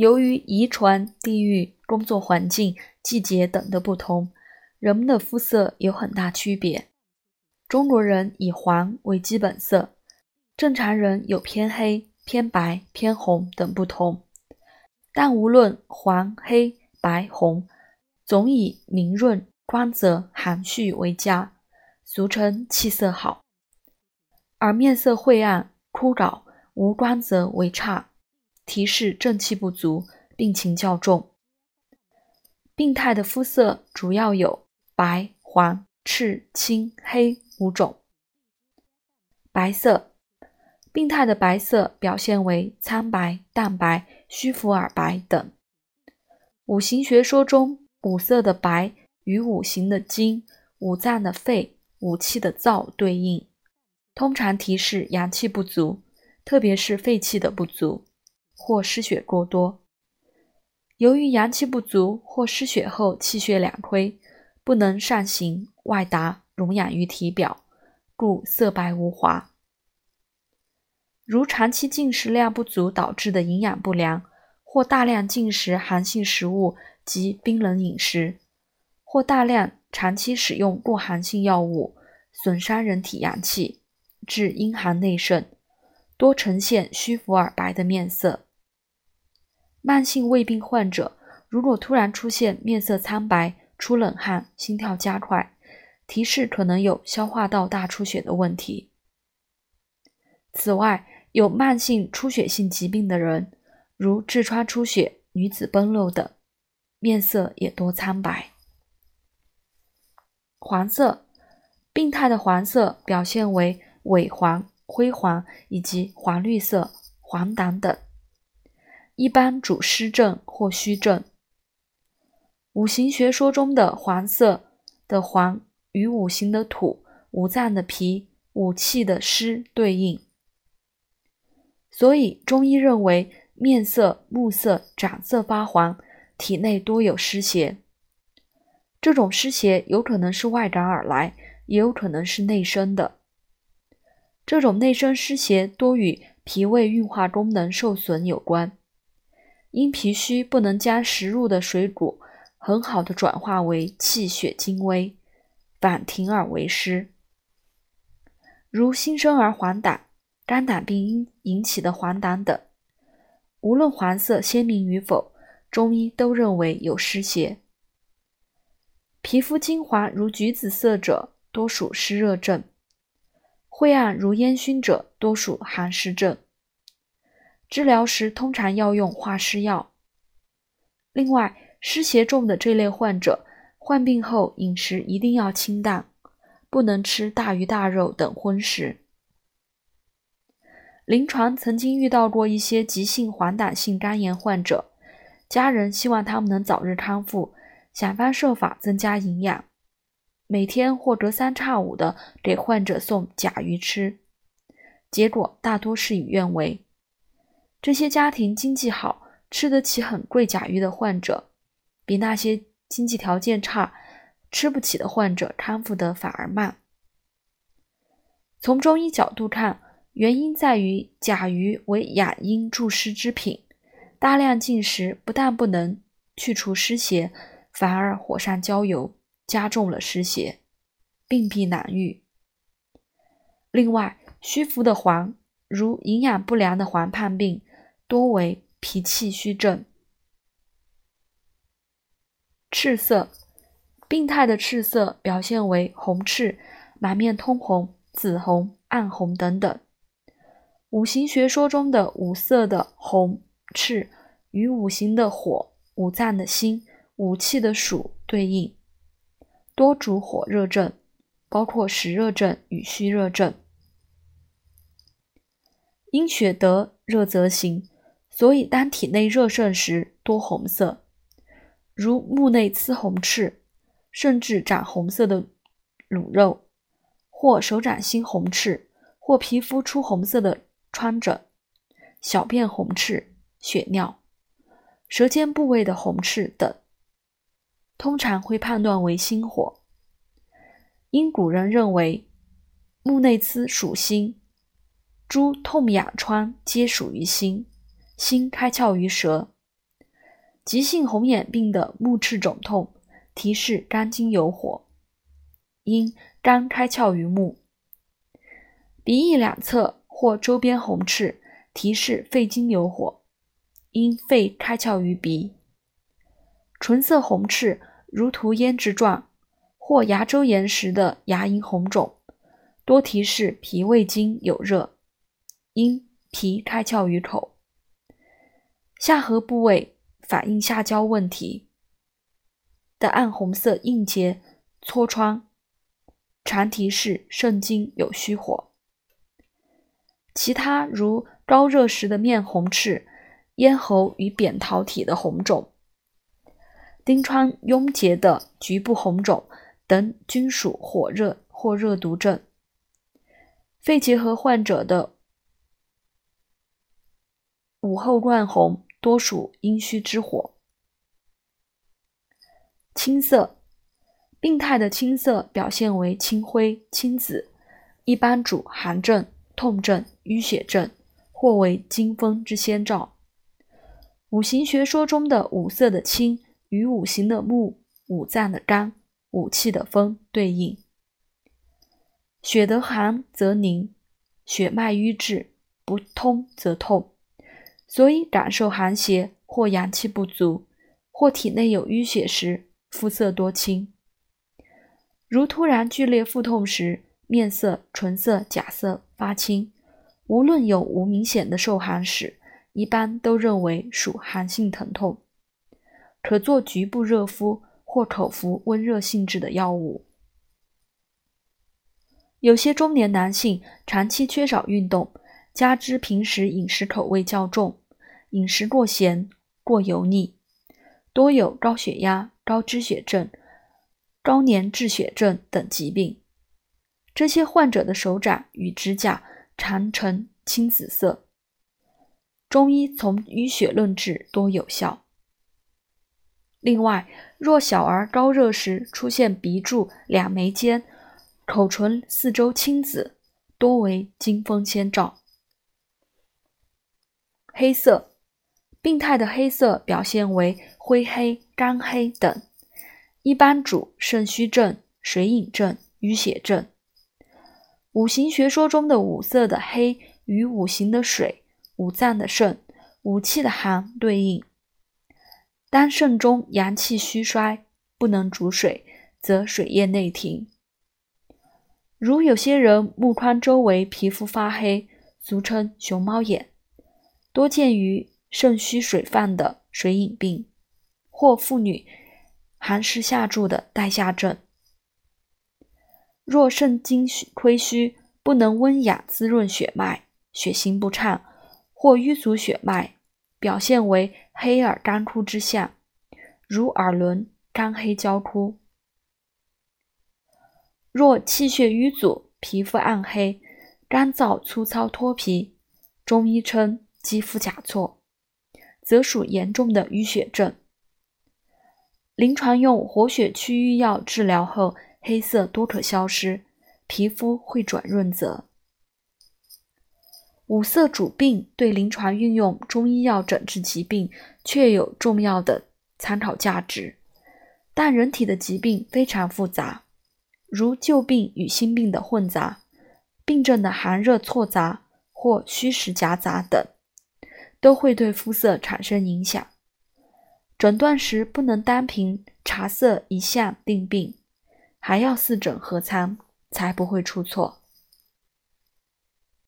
由于遗传、地域、工作环境、季节等的不同，人们的肤色有很大区别。中国人以黄为基本色，正常人有偏黑、偏白、偏红等不同。但无论黄、黑、白、红，总以明润、光泽、含蓄为佳，俗称气色好；而面色晦暗、枯槁、无光泽为差，提示正气不足，病情较重。病态的肤色主要有白、黄、赤、青、黑。五种白色，病态的白色表现为苍白、淡白、虚浮而白等。五行学说中，五色的白与五行的金、五脏的肺、五气的燥对应，通常提示阳气不足，特别是肺气的不足或失血过多。由于阳气不足或失血后气血两亏，不能上行外达。溶养于体表，故色白无华。如长期进食量不足导致的营养不良，或大量进食寒性食物及冰冷饮食，或大量长期使用过寒性药物，损伤人体阳气，致阴寒内盛，多呈现虚浮而白的面色。慢性胃病患者如果突然出现面色苍白、出冷汗、心跳加快，提示可能有消化道大出血的问题。此外，有慢性出血性疾病的人，如痔疮出血、女子崩漏等，面色也多苍白。黄色，病态的黄色表现为萎黄、灰黄以及黄绿色、黄疸等，一般主湿症或虚症。五行学说中的黄色的黄。与五行的土、五脏的脾、五气的湿对应，所以中医认为面色、目色、长色发黄，体内多有湿邪。这种湿邪有可能是外感而来，也有可能是内生的。这种内生湿邪多与脾胃运化功能受损有关，因脾虚不能将食入的水谷很好的转化为气血精微。反停而为湿，如新生儿黄疸、肝胆病因引起的黄疸等，无论黄色鲜明与否，中医都认为有湿邪。皮肤金黄如橘子色者，多属湿热症；晦暗如烟熏者，多属寒湿症。治疗时通常要用化湿药。另外，湿邪重的这类患者。患病后饮食一定要清淡，不能吃大鱼大肉等荤食。临床曾经遇到过一些急性黄疸性肝炎患者，家人希望他们能早日康复，想方设法增加营养，每天或隔三差五的给患者送甲鱼吃，结果大多事与愿违。这些家庭经济好，吃得起很贵甲鱼的患者，比那些。经济条件差、吃不起的患者康复得反而慢。从中医角度看，原因在于甲鱼为养阴助湿之品，大量进食不但不能去除湿邪，反而火上浇油，加重了湿邪，病必难愈。另外，虚浮的黄，如营养不良的黄胖病，多为脾气虚症。赤色，病态的赤色表现为红赤、满面通红、紫红、暗红等等。五行学说中的五色的红、赤与五行的火、五脏的心、五气的暑对应，多主火热症，包括实热症与虚热症。因血得热则行，所以当体内热盛时多红色。如目内眦红赤，甚至长红色的卤肉，或手掌心红赤，或皮肤出红色的疮疹，小便红赤、血尿，舌尖部位的红赤等，通常会判断为心火。因古人认为目内眦属心，诸痛痒疮皆属于心，心开窍于舌，急性红眼病的目赤肿痛，提示肝经有火，因肝开窍于目；鼻翼两侧或周边红赤，提示肺经有火，因肺开窍于鼻；唇色红赤，如涂胭脂状，或牙周炎时的牙龈红肿，多提示脾胃经有热，因脾开窍于口。下颌部位。反映下焦问题的暗红色硬结痤疮，常提示肾经有虚火。其他如高热时的面红赤、咽喉与扁桃体的红肿、丁疮痈结的局部红肿等，均属火热或热毒症。肺结核患者的午后乱红。多属阴虚之火。青色，病态的青色表现为青灰、青紫，一般主寒症、痛症、淤血症，或为惊风之先兆。五行学说中的五色的青与五行的木、五脏的肝、五气的风对应。血得寒则凝，血脉瘀滞不通则痛。所以，感受寒邪或阳气不足，或体内有淤血时，肤色多青。如突然剧烈腹痛时，面色、唇色、甲色发青，无论有无明显的受寒史，一般都认为属寒性疼痛，可做局部热敷或口服温热性质的药物。有些中年男性长期缺少运动，加之平时饮食口味较重。饮食过咸、过油腻，多有高血压、高脂血症、高粘滞血症等疾病。这些患者的手掌与指甲常呈青紫色。中医从淤血论治多有效。另外，若小儿高热时出现鼻柱两眉间、口唇四周青紫，多为惊风先兆。黑色。病态的黑色表现为灰黑、干黑等，一般主肾虚症、水饮症、淤血症。五行学说中的五色的黑与五行的水、五脏的肾、五气的寒对应。当肾中阳气虚衰，不能主水，则水液内停。如有些人目眶周围皮肤发黑，俗称熊猫眼，多见于。肾虚水泛的水饮病，或妇女寒湿下注的带下症。若肾精亏虚，不能温养滋润血脉，血行不畅，或瘀阻血脉，表现为黑耳干枯之象，如耳轮干黑焦枯。若气血瘀阻，皮肤暗黑、干燥、粗糙脱皮，中医称肌肤甲错。则属严重的淤血症。临床用活血祛瘀药治疗后，黑色多可消失，皮肤会转润泽。五色主病对临床运用中医药诊治疾病确有重要的参考价值，但人体的疾病非常复杂，如旧病与新病的混杂，病症的寒热错杂或虚实夹杂等。都会对肤色产生影响。诊断时不能单凭茶色一项定病，还要四诊合参，才不会出错。